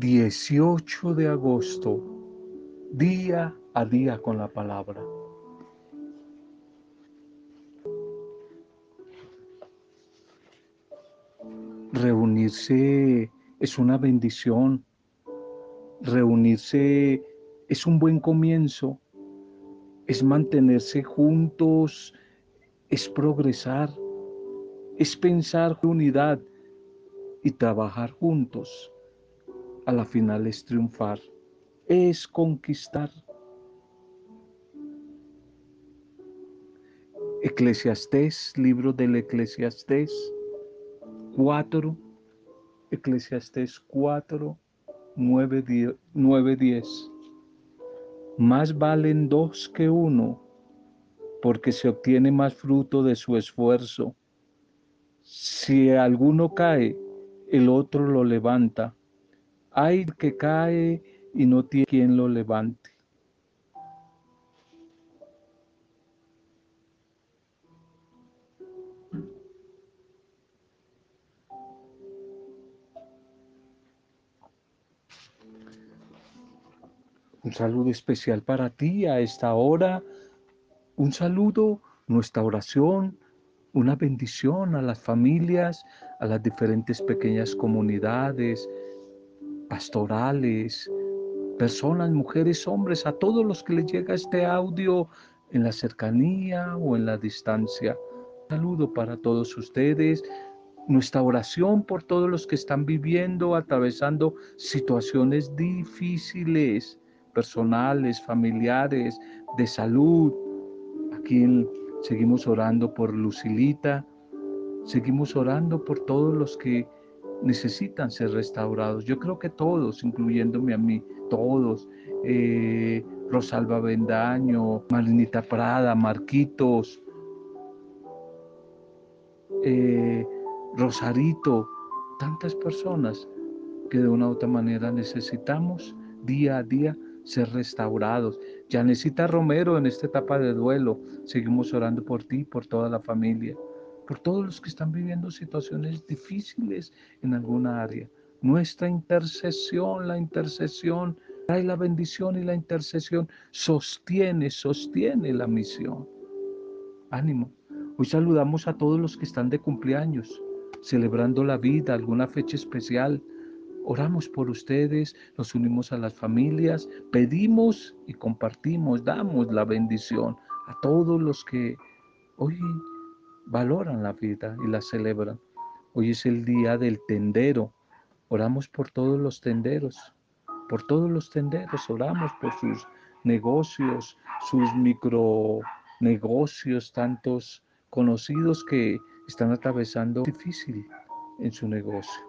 18 de agosto, día a día con la palabra. Reunirse es una bendición. Reunirse es un buen comienzo. Es mantenerse juntos, es progresar, es pensar unidad y trabajar juntos. A la final es triunfar, es conquistar. Eclesiastés, libro del Eclesiastés 4, Eclesiastés 4, 9, 9, 10. Más valen dos que uno, porque se obtiene más fruto de su esfuerzo. Si alguno cae, el otro lo levanta. Hay que cae y no tiene quien lo levante. Un saludo especial para ti a esta hora. Un saludo, nuestra oración, una bendición a las familias, a las diferentes pequeñas comunidades pastorales, personas, mujeres, hombres, a todos los que les llega este audio en la cercanía o en la distancia. saludo para todos ustedes. Nuestra oración por todos los que están viviendo, atravesando situaciones difíciles personales, familiares, de salud. Aquí seguimos orando por Lucilita, seguimos orando por todos los que necesitan ser restaurados. Yo creo que todos, incluyéndome a mí, todos. Eh, Rosalba Bendaño, Marinita Prada, Marquitos, eh, Rosarito, tantas personas que de una u otra manera necesitamos día a día ser restaurados. Ya necesita Romero en esta etapa de duelo. Seguimos orando por ti, por toda la familia, por todos los que están viviendo situaciones difíciles en alguna área. Nuestra intercesión, la intercesión, trae la bendición y la intercesión sostiene, sostiene la misión. Ánimo. Hoy saludamos a todos los que están de cumpleaños, celebrando la vida, alguna fecha especial, Oramos por ustedes, nos unimos a las familias, pedimos y compartimos, damos la bendición a todos los que hoy valoran la vida y la celebran. Hoy es el día del tendero. Oramos por todos los tenderos, por todos los tenderos, oramos por sus negocios, sus micronegocios, tantos conocidos que están atravesando difícil en su negocio.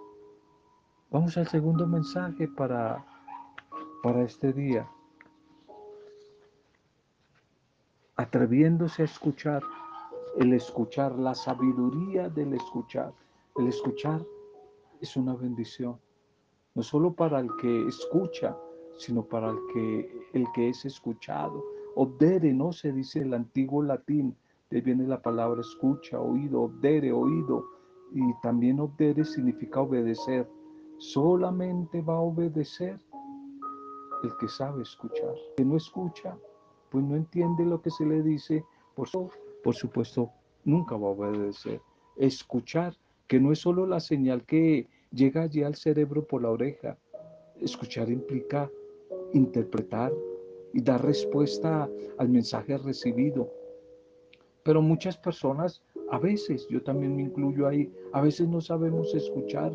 Vamos al segundo mensaje para, para este día. Atreviéndose a escuchar, el escuchar, la sabiduría del escuchar. El escuchar es una bendición, no solo para el que escucha, sino para el que, el que es escuchado. Obdere, no se dice el antiguo latín, de viene la palabra escucha, oído, obdere, oído, y también obdere significa obedecer Solamente va a obedecer el que sabe escuchar. Que no escucha, pues no entiende lo que se le dice, por, por supuesto, nunca va a obedecer. Escuchar, que no es solo la señal que llega allí al cerebro por la oreja. Escuchar implica interpretar y dar respuesta al mensaje recibido. Pero muchas personas, a veces, yo también me incluyo ahí, a veces no sabemos escuchar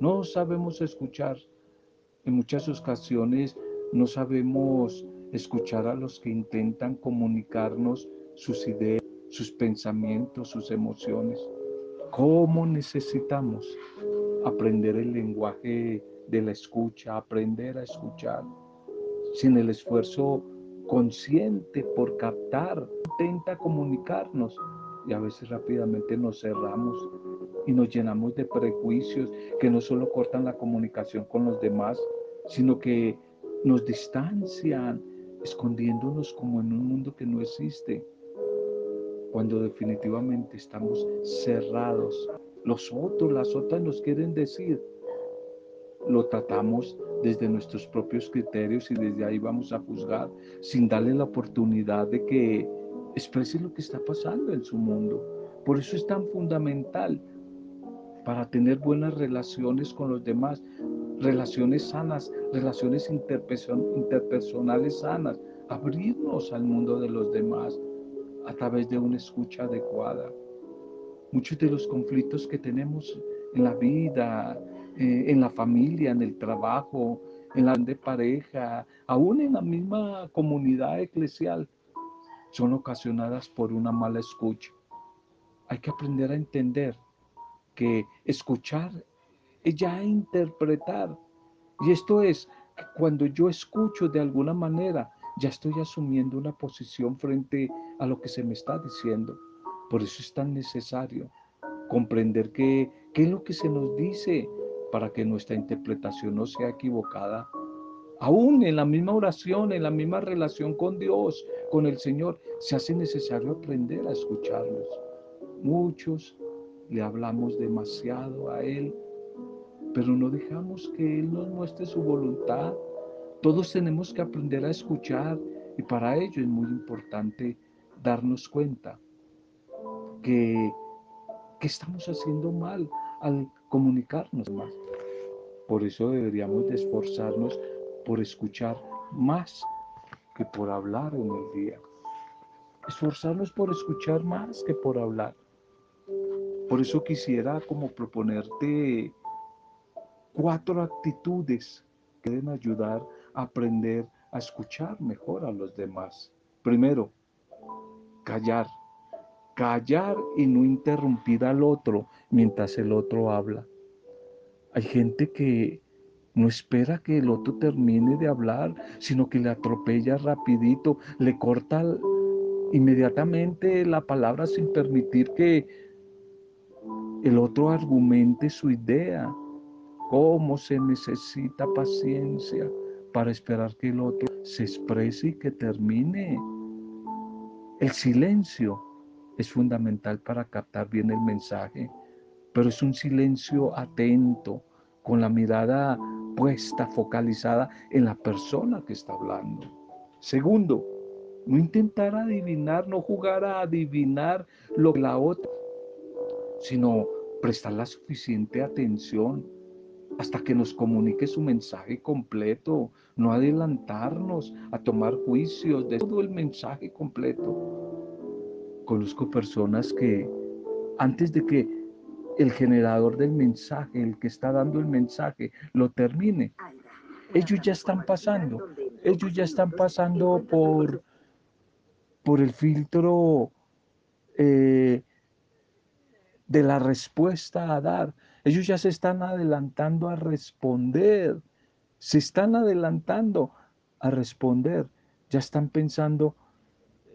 no sabemos escuchar. En muchas ocasiones no sabemos escuchar a los que intentan comunicarnos sus ideas, sus pensamientos, sus emociones. ¿Cómo necesitamos aprender el lenguaje de la escucha, aprender a escuchar sin el esfuerzo consciente por captar, intenta comunicarnos. Y a veces rápidamente nos cerramos y nos llenamos de prejuicios que no solo cortan la comunicación con los demás, sino que nos distancian, escondiéndonos como en un mundo que no existe, cuando definitivamente estamos cerrados. Los otros, las otras nos quieren decir lo tratamos desde nuestros propios criterios y desde ahí vamos a juzgar sin darle la oportunidad de que exprese lo que está pasando en su mundo. Por eso es tan fundamental para tener buenas relaciones con los demás, relaciones sanas, relaciones interpersonales sanas, abrirnos al mundo de los demás a través de una escucha adecuada. Muchos de los conflictos que tenemos en la vida, eh, en la familia, en el trabajo, en la de pareja, aún en la misma comunidad eclesial, son ocasionadas por una mala escucha. Hay que aprender a entender que escuchar es ya interpretar. Y esto es, cuando yo escucho de alguna manera, ya estoy asumiendo una posición frente a lo que se me está diciendo. Por eso es tan necesario comprender qué es lo que se nos dice para que nuestra interpretación no sea equivocada. Aún en la misma oración, en la misma relación con Dios, con el Señor, se hace necesario aprender a escucharlos. Muchos le hablamos demasiado a Él, pero no dejamos que Él nos muestre su voluntad. Todos tenemos que aprender a escuchar y para ello es muy importante darnos cuenta que, que estamos haciendo mal al comunicarnos más. Por eso deberíamos de esforzarnos por escuchar más que por hablar en el día. Esforzarnos por escuchar más que por hablar. Por eso quisiera como proponerte cuatro actitudes que deben ayudar a aprender a escuchar mejor a los demás. Primero, callar. Callar y no interrumpir al otro mientras el otro habla. Hay gente que no espera que el otro termine de hablar, sino que le atropella rapidito, le corta inmediatamente la palabra sin permitir que el otro argumente su idea. Cómo se necesita paciencia para esperar que el otro se exprese y que termine. El silencio es fundamental para captar bien el mensaje, pero es un silencio atento, con la mirada puesta, focalizada en la persona que está hablando. Segundo, no intentar adivinar, no jugar a adivinar lo que la otra, sino prestar la suficiente atención hasta que nos comunique su mensaje completo, no adelantarnos a tomar juicios de todo el mensaje completo. Conozco personas que antes de que el generador del mensaje, el que está dando el mensaje, lo termine. Ellos ya están pasando, ellos ya están pasando por, por el filtro eh, de la respuesta a dar. Ellos ya se están adelantando a responder, se están adelantando a responder, ya están pensando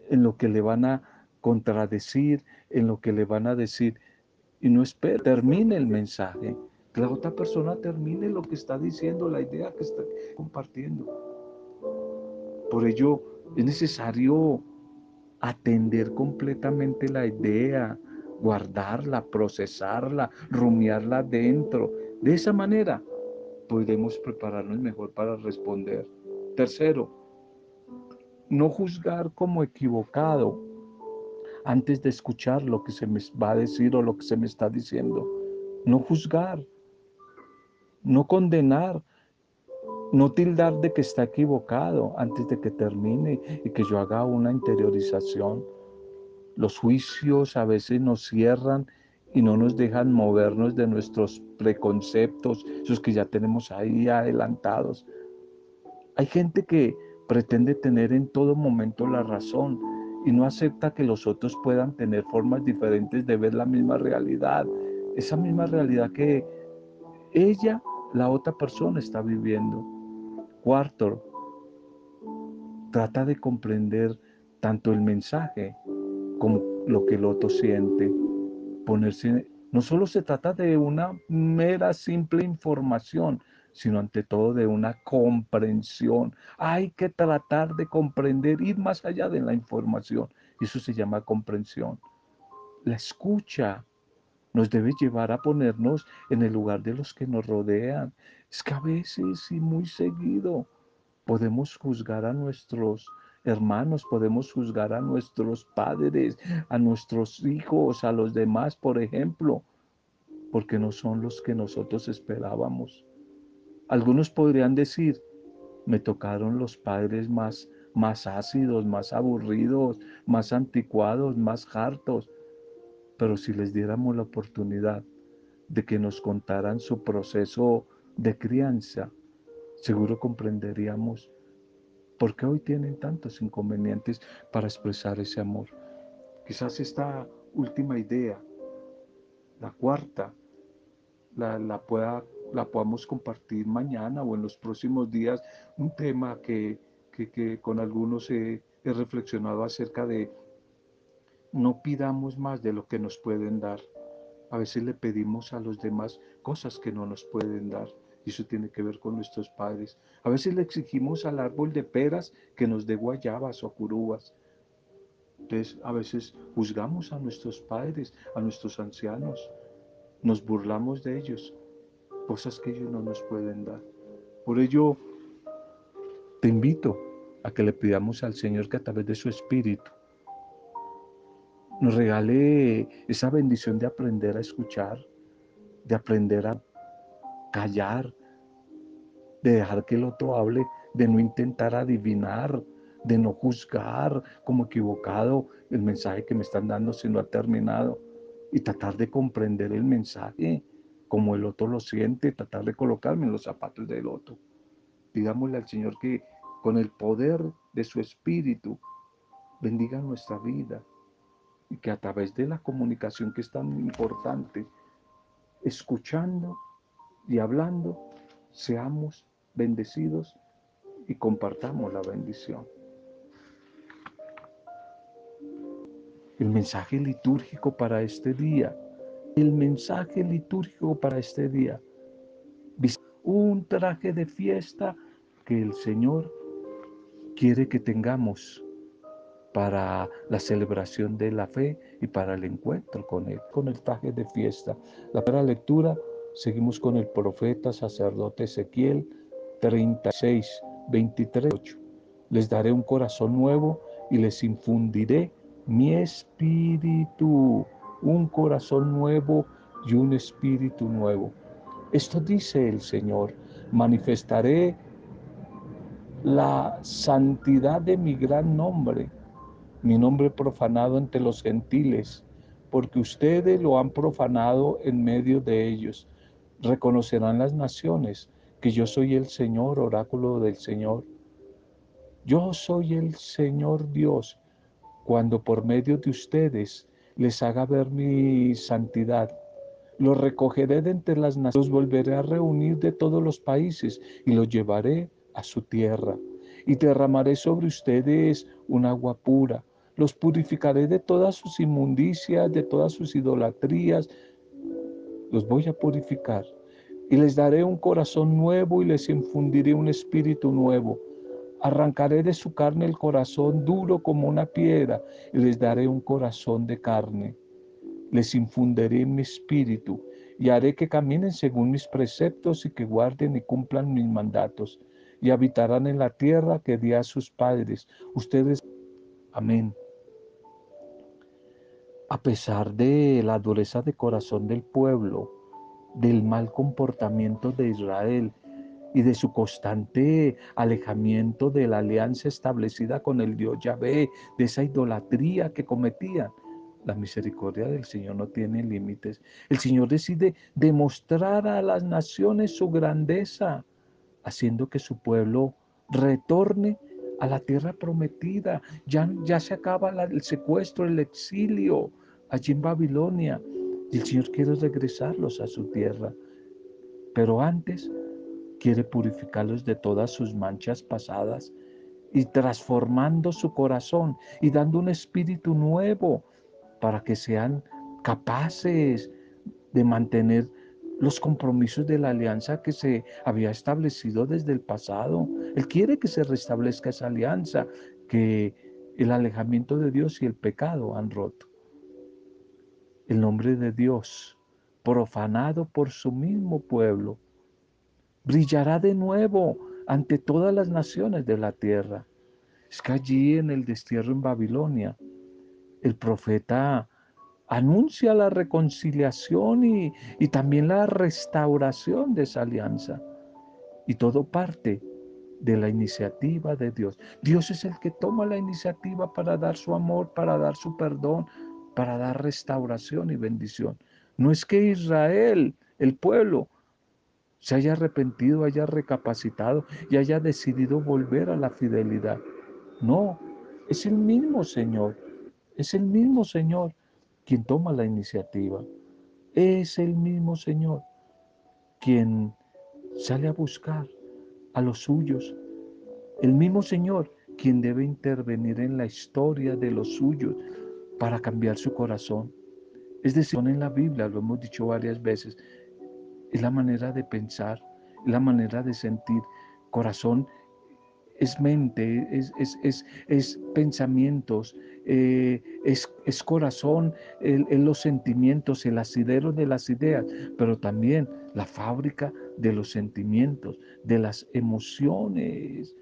en lo que le van a contradecir, en lo que le van a decir. Y no espera, termine el mensaje, que la otra persona termine lo que está diciendo, la idea que está compartiendo. Por ello es necesario atender completamente la idea, guardarla, procesarla, rumiarla dentro. De esa manera podemos prepararnos mejor para responder. Tercero, no juzgar como equivocado antes de escuchar lo que se me va a decir o lo que se me está diciendo. No juzgar, no condenar, no tildar de que está equivocado antes de que termine y que yo haga una interiorización. Los juicios a veces nos cierran y no nos dejan movernos de nuestros preconceptos, esos que ya tenemos ahí adelantados. Hay gente que pretende tener en todo momento la razón y no acepta que los otros puedan tener formas diferentes de ver la misma realidad, esa misma realidad que ella, la otra persona, está viviendo. Cuarto, trata de comprender tanto el mensaje como lo que el otro siente. Ponerse, no solo se trata de una mera simple información, sino ante todo de una comprensión. Hay que tratar de comprender, ir más allá de la información. Eso se llama comprensión. La escucha nos debe llevar a ponernos en el lugar de los que nos rodean. Es que a veces y muy seguido podemos juzgar a nuestros hermanos, podemos juzgar a nuestros padres, a nuestros hijos, a los demás, por ejemplo, porque no son los que nosotros esperábamos. Algunos podrían decir, me tocaron los padres más, más ácidos, más aburridos, más anticuados, más hartos. Pero si les diéramos la oportunidad de que nos contaran su proceso de crianza, seguro comprenderíamos por qué hoy tienen tantos inconvenientes para expresar ese amor. Quizás esta última idea, la cuarta, la, pueda, la podamos compartir mañana o en los próximos días, un tema que, con algunos he reflexionado acerca de no pidamos más de lo que nos pueden dar. A veces le pedimos a los demás cosas que no nos pueden dar. Y eso tiene que ver con nuestros padres. A veces le exigimos al árbol de peras que nos dé guayabas o curubas. Entonces, a veces juzgamos a nuestros padres, a nuestros ancianos, nos burlamos de ellos, cosas que ellos no nos pueden dar. Por ello, te invito a que le pidamos al Señor que a través de su Espíritu nos regale esa bendición de aprender a escuchar, de aprender a callar, de dejar que el otro hable, de no intentar adivinar, de no juzgar como equivocado el mensaje que me están dando si no ha terminado y tratar de comprender el mensaje como el otro lo siente, tratar de colocarme en los zapatos del otro. Digámosle al Señor que con el poder de su Espíritu bendiga nuestra vida y que a través de la comunicación que es tan importante, escuchando y hablando, seamos bendecidos y compartamos la bendición. el mensaje litúrgico para este día. El mensaje litúrgico para este día. Un traje de fiesta que el Señor quiere que tengamos para la celebración de la fe y para el encuentro con Él, con el traje de fiesta. La primera lectura, seguimos con el profeta sacerdote Ezequiel 36, 23. Les daré un corazón nuevo y les infundiré mi espíritu, un corazón nuevo y un espíritu nuevo. Esto dice el Señor, manifestaré la santidad de mi gran nombre, mi nombre profanado entre los gentiles, porque ustedes lo han profanado en medio de ellos. Reconocerán las naciones que yo soy el Señor, oráculo del Señor. Yo soy el Señor Dios cuando por medio de ustedes les haga ver mi santidad. Los recogeré de entre las naciones, los volveré a reunir de todos los países y los llevaré a su tierra. Y derramaré sobre ustedes un agua pura. Los purificaré de todas sus inmundicias, de todas sus idolatrías. Los voy a purificar. Y les daré un corazón nuevo y les infundiré un espíritu nuevo Arrancaré de su carne el corazón duro como una piedra y les daré un corazón de carne. Les infundiré mi espíritu y haré que caminen según mis preceptos y que guarden y cumplan mis mandatos y habitarán en la tierra que di a sus padres. Ustedes, amén. A pesar de la dureza de corazón del pueblo, del mal comportamiento de Israel, y de su constante alejamiento de la alianza establecida con el Dios Yahvé, de esa idolatría que cometían. La misericordia del Señor no tiene límites. El Señor decide demostrar a las naciones su grandeza, haciendo que su pueblo retorne a la tierra prometida. Ya, ya se acaba el secuestro, el exilio allí en Babilonia. Y el Señor quiere regresarlos a su tierra. Pero antes quiere purificarlos de todas sus manchas pasadas y transformando su corazón y dando un espíritu nuevo para que sean capaces de mantener los compromisos de la alianza que se había establecido desde el pasado. Él quiere que se restablezca esa alianza que el alejamiento de Dios y el pecado han roto. El nombre de Dios profanado por su mismo pueblo, brillará de nuevo ante todas las naciones de la tierra. Es que allí en el destierro en Babilonia, el profeta anuncia la reconciliación y, y, también la restauración de esa alianza. Y todo parte de la iniciativa de Dios. Dios es el que toma la iniciativa para dar su amor, para dar su perdón, para dar restauración y bendición. No es que Israel, el pueblo, se haya arrepentido, haya recapacitado y haya decidido volver a la fidelidad. No, es el mismo Señor, es el mismo Señor quien toma la iniciativa. Es el mismo Señor quien sale a buscar a los suyos. El mismo Señor quien debe intervenir en la historia de los suyos para cambiar su corazón. Es decir, en la Biblia, lo hemos dicho varias veces, es la manera de pensar, la manera de sentir. Corazón es mente, es, es, es, pensamientos, eh, es, corazón, en los sentimientos, el asidero de las ideas, pero también la fábrica de los sentimientos, de las emociones.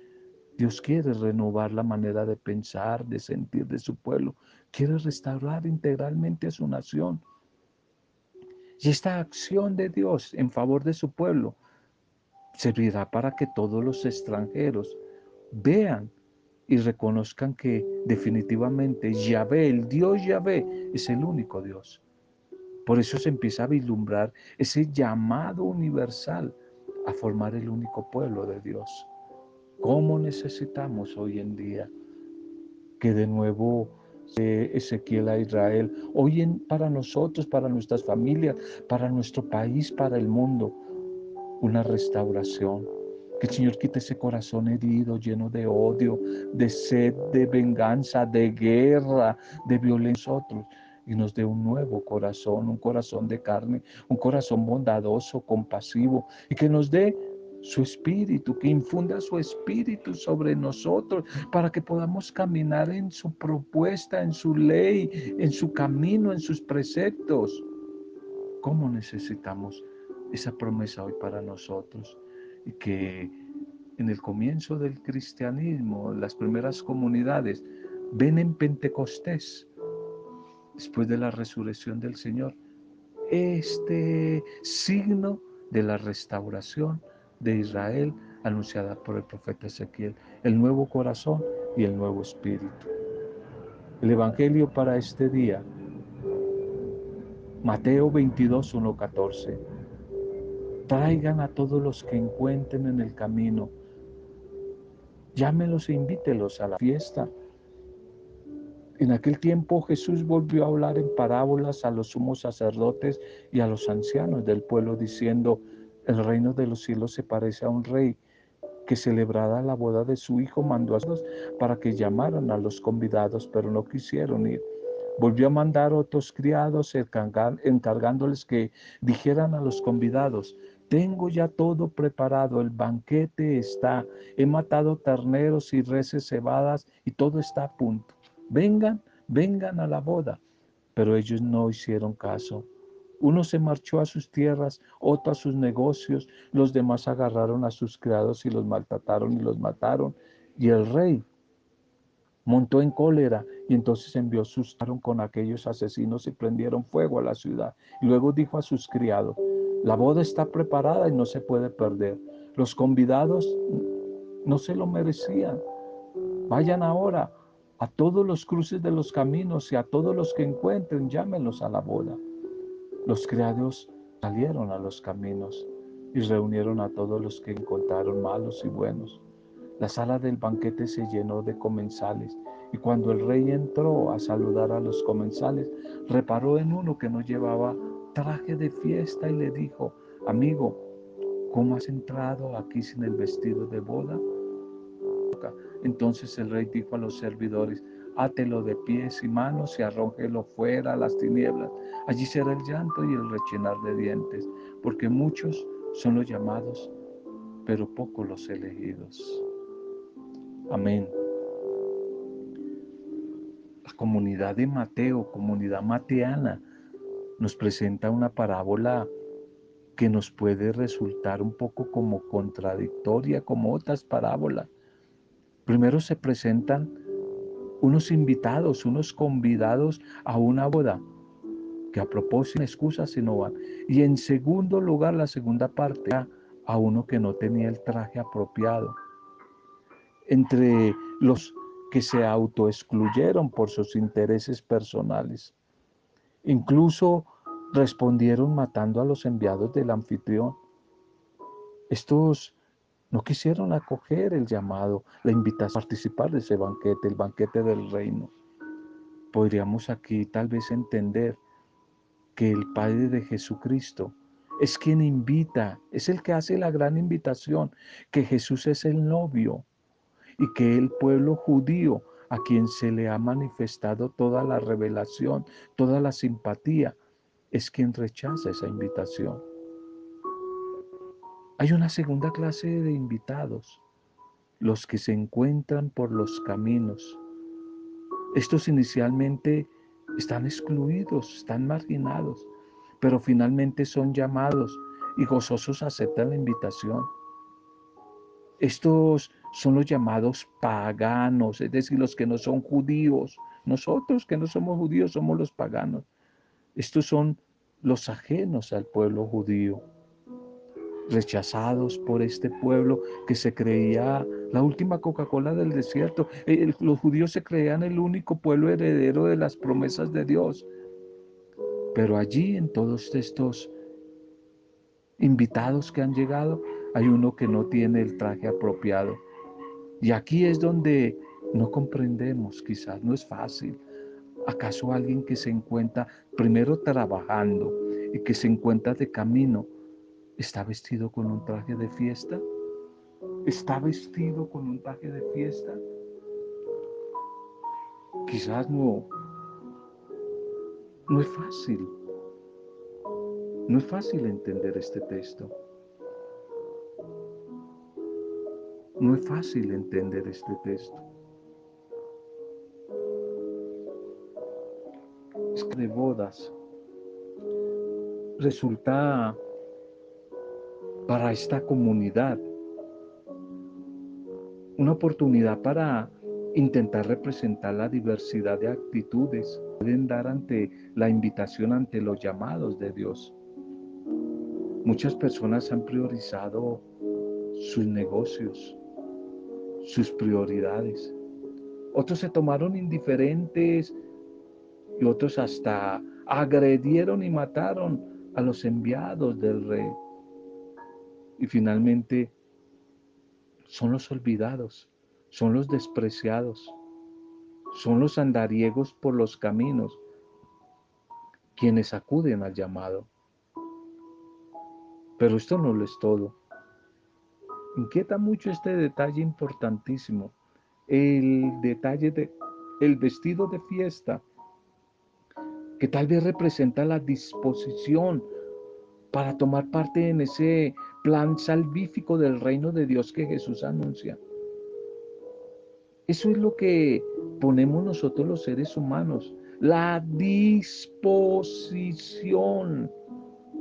Dios quiere renovar la manera de pensar, de sentir de su pueblo, quiere restaurar integralmente a su nación. Y esta acción de Dios en favor de su pueblo servirá para que todos los extranjeros vean y reconozcan que definitivamente Yahvé, el Dios Yahvé, es el único Dios. Por eso se empieza a vislumbrar ese llamado universal a formar el único pueblo de Dios. ¿Cómo necesitamos hoy en día que de nuevo Ezequiel a Israel, hoy en, para nosotros, para nuestras familias, para nuestro país, para el mundo, una restauración? Que el Señor quite ese corazón herido, lleno de odio, de sed, de venganza, de guerra, de violencia otros y nos dé un nuevo corazón, un corazón de carne, un corazón bondadoso, compasivo y que nos dé su espíritu, que infunda su espíritu sobre nosotros para que podamos caminar en su propuesta, en su ley, en su camino, en sus preceptos. ¿Cómo necesitamos esa promesa hoy para nosotros? y que en el comienzo del cristianismo, las primeras comunidades, ven en Pentecostés, después de la resurrección del Señor, este signo de la restauración de Israel anunciada por el profeta Ezequiel, el nuevo corazón y el nuevo espíritu. El Evangelio para este día, Mateo 22, 1, 14. Traigan a todos los que encuentren en el camino. Llámelos e invítelos a la fiesta. En aquel tiempo Jesús volvió a hablar en parábolas a los sumos sacerdotes y a los ancianos del pueblo, diciendo, el reino de los cielos se parece a un rey que celebrada la boda de su hijo mandó a sus para que llamaran a los convidados, pero no quisieron ir. Volvió a mandar otros criados encargándoles que dijeran a los convidados, tengo ya todo preparado, el banquete está, he matado terneros y reses cebadas y todo está a punto. Vengan, vengan a la boda. Pero ellos no hicieron caso. Uno se marchó a sus tierras, otro a sus negocios, los demás agarraron a sus criados y los maltrataron y los mataron. Y el rey montó en cólera y entonces envió sus con aquellos asesinos y prendieron fuego a la ciudad. Y luego dijo a sus criados, la boda está preparada y no se puede perder. Los convidados no se lo merecían. Vayan ahora a todos los cruces de los caminos y a todos los que encuentren, llámenlos a la boda. Los criados salieron a los caminos y reunieron a todos los que encontraron malos y buenos. La sala del banquete se llenó de comensales y cuando el rey entró a saludar a los comensales, reparó en uno que no llevaba traje de fiesta y le dijo, amigo, ¿cómo has entrado aquí sin el vestido de boda? Entonces el rey dijo a los servidores, átelo de pies y manos y arrójelo fuera a las tinieblas. Allí será el llanto y el rechinar de dientes, porque muchos son los llamados, pero pocos los elegidos. Amén. La comunidad de Mateo, comunidad mateana, nos presenta una parábola que nos puede resultar un poco como contradictoria, como otras parábolas. Primero se presentan unos invitados, unos convidados a una boda, que a propósito excusas si no van. Y en segundo lugar, la segunda parte, a uno que no tenía el traje apropiado. Entre los que se autoexcluyeron por sus intereses personales. Incluso respondieron matando a los enviados del anfitrión. Estos no quisieron acoger el llamado, la invitación a participar de ese banquete, el banquete del reino. Podríamos aquí tal vez entender que el Padre de Jesucristo es quien invita, es el que hace la gran invitación, que Jesús es el novio y que el pueblo judío a quien se le ha manifestado toda la revelación, toda la simpatía, es quien rechaza esa invitación. Hay una segunda clase de invitados, los que se encuentran por los caminos. Estos inicialmente están excluidos, están marginados, pero finalmente son llamados y gozosos aceptan la invitación. Estos son los llamados paganos, es decir, los que no son judíos. Nosotros que no somos judíos somos los paganos. Estos son los ajenos al pueblo judío rechazados por este pueblo que se creía la última Coca-Cola del desierto. Eh, los judíos se creían el único pueblo heredero de las promesas de Dios. Pero allí en todos estos invitados que han llegado, hay uno que no tiene el traje apropiado. Y aquí es donde no comprendemos, quizás no es fácil. ¿Acaso alguien que se encuentra primero trabajando y que se encuentra de camino ¿Está vestido con un traje de fiesta? ¿Está vestido con un traje de fiesta? Quizás no, no es fácil. No es fácil entender este texto. No es fácil entender este texto. Es que de bodas resulta para esta comunidad. Una oportunidad para intentar representar la diversidad de actitudes pueden dar ante la invitación, ante los llamados de Dios. Muchas personas han priorizado sus negocios, sus prioridades. Otros se tomaron indiferentes y otros hasta agredieron y mataron a los enviados del rey. Y finalmente son los olvidados, son los despreciados, son los andariegos por los caminos quienes acuden al llamado. Pero esto no lo es todo. Inquieta mucho este detalle importantísimo, el detalle de el vestido de fiesta, que tal vez representa la disposición para tomar parte en ese plan salvífico del reino de Dios que Jesús anuncia. Eso es lo que ponemos nosotros los seres humanos, la disposición,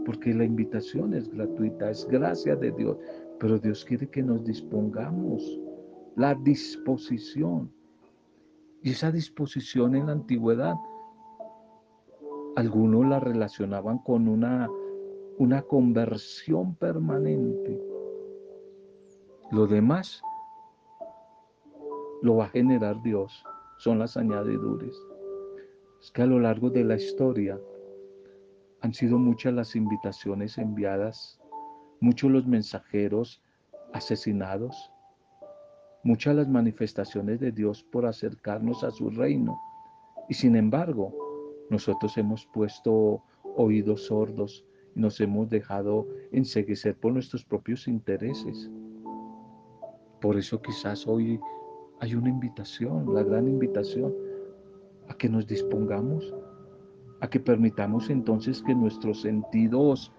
porque la invitación es gratuita, es gracia de Dios, pero Dios quiere que nos dispongamos, la disposición. Y esa disposición en la antigüedad, algunos la relacionaban con una una conversión permanente. Lo demás lo va a generar Dios, son las añadiduras. Es que a lo largo de la historia han sido muchas las invitaciones enviadas, muchos los mensajeros asesinados, muchas las manifestaciones de Dios por acercarnos a su reino. Y sin embargo, nosotros hemos puesto oídos sordos nos hemos dejado enseguecer por nuestros propios intereses. Por eso quizás hoy hay una invitación, la gran invitación, a que nos dispongamos, a que permitamos entonces que nuestros sentidos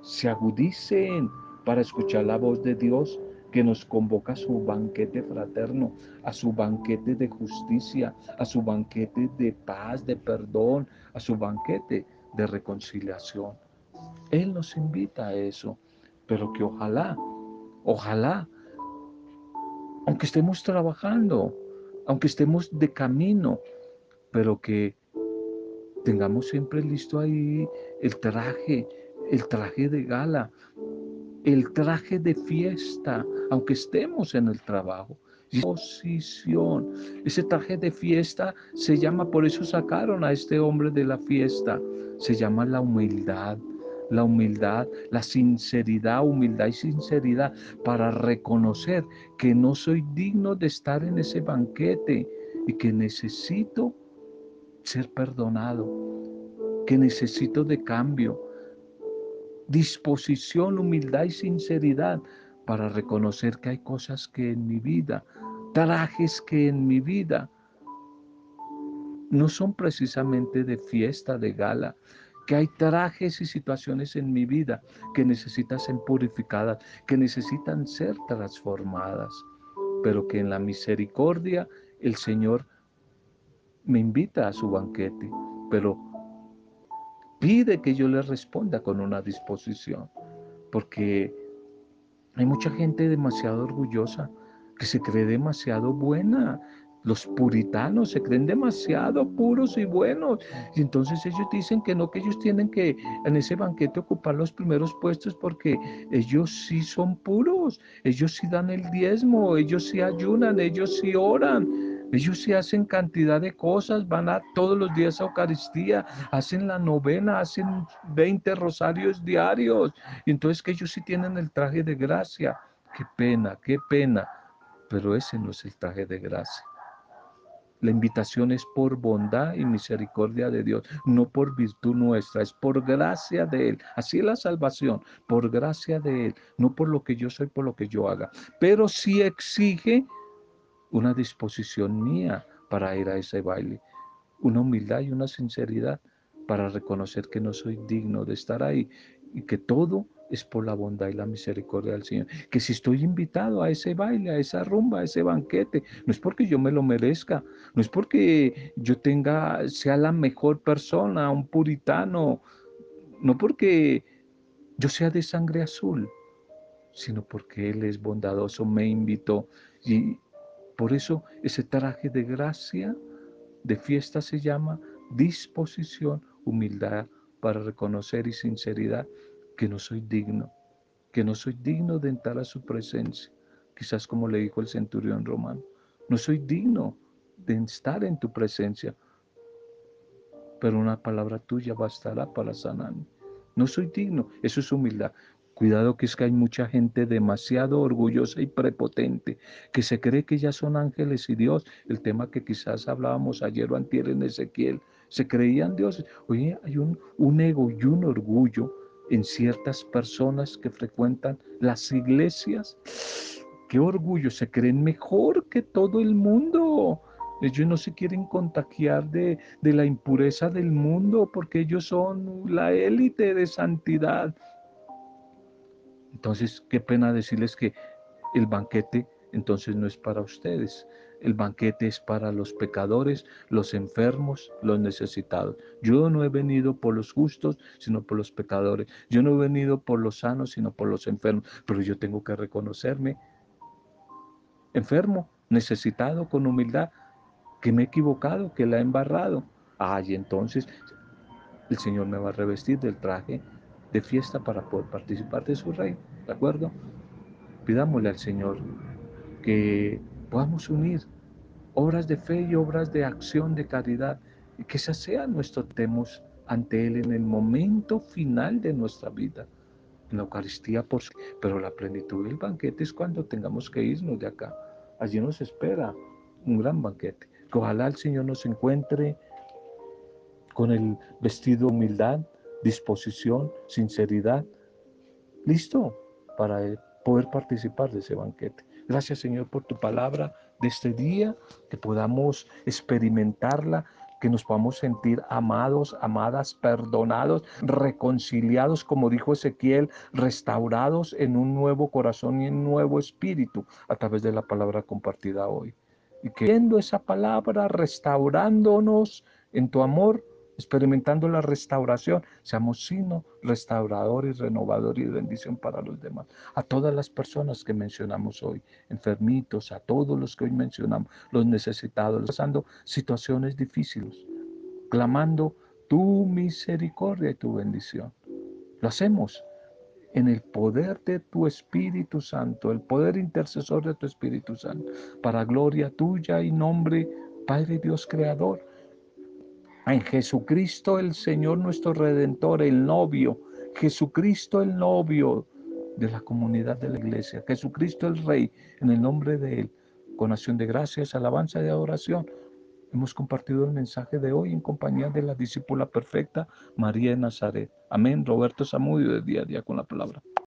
se agudicen para escuchar la voz de Dios que nos convoca a su banquete fraterno, a su banquete de justicia, a su banquete de paz, de perdón, a su banquete de reconciliación. Él nos invita a eso, pero que ojalá, ojalá, aunque estemos trabajando, aunque estemos de camino, pero que tengamos siempre listo ahí el traje, el traje de gala, el traje de fiesta, aunque estemos en el trabajo. Disposición. Ese traje de fiesta se llama, por eso sacaron a este hombre de la fiesta, se llama la humildad. La humildad, la sinceridad, humildad y sinceridad para reconocer que no soy digno de estar en ese banquete y que necesito ser perdonado, que necesito de cambio, disposición, humildad y sinceridad para reconocer que hay cosas que en mi vida, trajes que en mi vida no son precisamente de fiesta, de gala, que hay trajes y situaciones en mi vida que necesitan ser purificadas, que necesitan ser transformadas, pero que en la misericordia el Señor me invita a su banquete, pero pide que yo le responda con una disposición, porque hay mucha gente demasiado orgullosa, que se cree demasiado buena. Los puritanos se creen demasiado puros y buenos. Y entonces ellos dicen que no, que ellos tienen que en ese banquete ocupar los primeros puestos porque ellos sí son puros, ellos sí dan el diezmo, ellos sí ayunan, ellos sí oran. Ellos sí hacen cantidad de cosas, van a todos los días a Eucaristía, hacen la novena, hacen 20 rosarios diarios. Y entonces que ellos sí tienen el traje de gracia. Qué pena, qué pena. Pero ese no es el traje de gracia. La invitación es por bondad y misericordia de Dios, no por virtud nuestra, es por gracia de Él. Así es la salvación, por gracia de Él, no por lo que yo soy, por lo que yo haga. Pero sí exige una disposición mía para ir a ese baile, una humildad y una sinceridad para reconocer que no soy digno de estar ahí y que todo es por la bondad y la misericordia del Señor. Que si estoy invitado a ese baile, a esa rumba, a ese banquete, no es porque yo me lo merezca, no es porque yo tenga, sea la mejor persona, un puritano, no porque yo sea de sangre azul, sino porque Él es bondadoso, me invitó y, por eso ese traje de gracia, de fiesta se llama disposición, humildad para reconocer y sinceridad que no soy digno, que no soy digno de entrar a su presencia. Quizás como le dijo el centurión romano, no soy digno de estar en tu presencia, pero una palabra tuya bastará para sanarme. No soy digno, eso es humildad. Cuidado que es que hay mucha gente demasiado orgullosa y prepotente que se cree que ya son ángeles y Dios. El tema que quizás hablábamos ayer o antier en Ezequiel. Se creían dioses. Oye, hay un, un ego y un orgullo en ciertas personas que frecuentan las iglesias. Qué orgullo, se creen mejor que todo el mundo. Ellos no se quieren contagiar de, de la impureza del mundo porque ellos son la élite de santidad. Entonces, qué pena decirles que el banquete entonces no es para ustedes. El banquete es para los pecadores, los enfermos, los necesitados. Yo no he venido por los justos, sino por los pecadores. Yo no he venido por los sanos, sino por los enfermos. Pero yo tengo que reconocerme enfermo, necesitado, con humildad, que me he equivocado, que la he embarrado. Ay, entonces el Señor me va a revestir del traje de fiesta para poder participar de su reino. ¿De acuerdo? Pidámosle al Señor que podamos unir obras de fe y obras de acción de caridad y que esa sea nuestro temos ante Él en el momento final de nuestra vida. En la Eucaristía, por pero la plenitud del banquete es cuando tengamos que irnos de acá. Allí nos espera un gran banquete. Que ojalá el Señor nos encuentre con el vestido de humildad, disposición, sinceridad, listo para poder participar de ese banquete. Gracias Señor por tu palabra de este día, que podamos experimentarla, que nos podamos sentir amados, amadas, perdonados, reconciliados, como dijo Ezequiel, restaurados en un nuevo corazón y en un nuevo espíritu a través de la palabra compartida hoy. Y que viendo esa palabra, restaurándonos en tu amor, experimentando la restauración, seamos sino restauradores, renovadores y bendición para los demás. A todas las personas que mencionamos hoy, enfermitos, a todos los que hoy mencionamos, los necesitados, pasando situaciones difíciles, clamando tu misericordia y tu bendición. Lo hacemos en el poder de tu Espíritu Santo, el poder intercesor de tu Espíritu Santo, para gloria tuya y nombre, Padre Dios Creador en Jesucristo el Señor nuestro Redentor, el novio, Jesucristo el novio de la comunidad de la iglesia, Jesucristo el Rey, en el nombre de Él, con acción de gracias, alabanza y adoración. Hemos compartido el mensaje de hoy en compañía de la discípula perfecta María de Nazaret. Amén. Roberto Samudio de día a día con la palabra.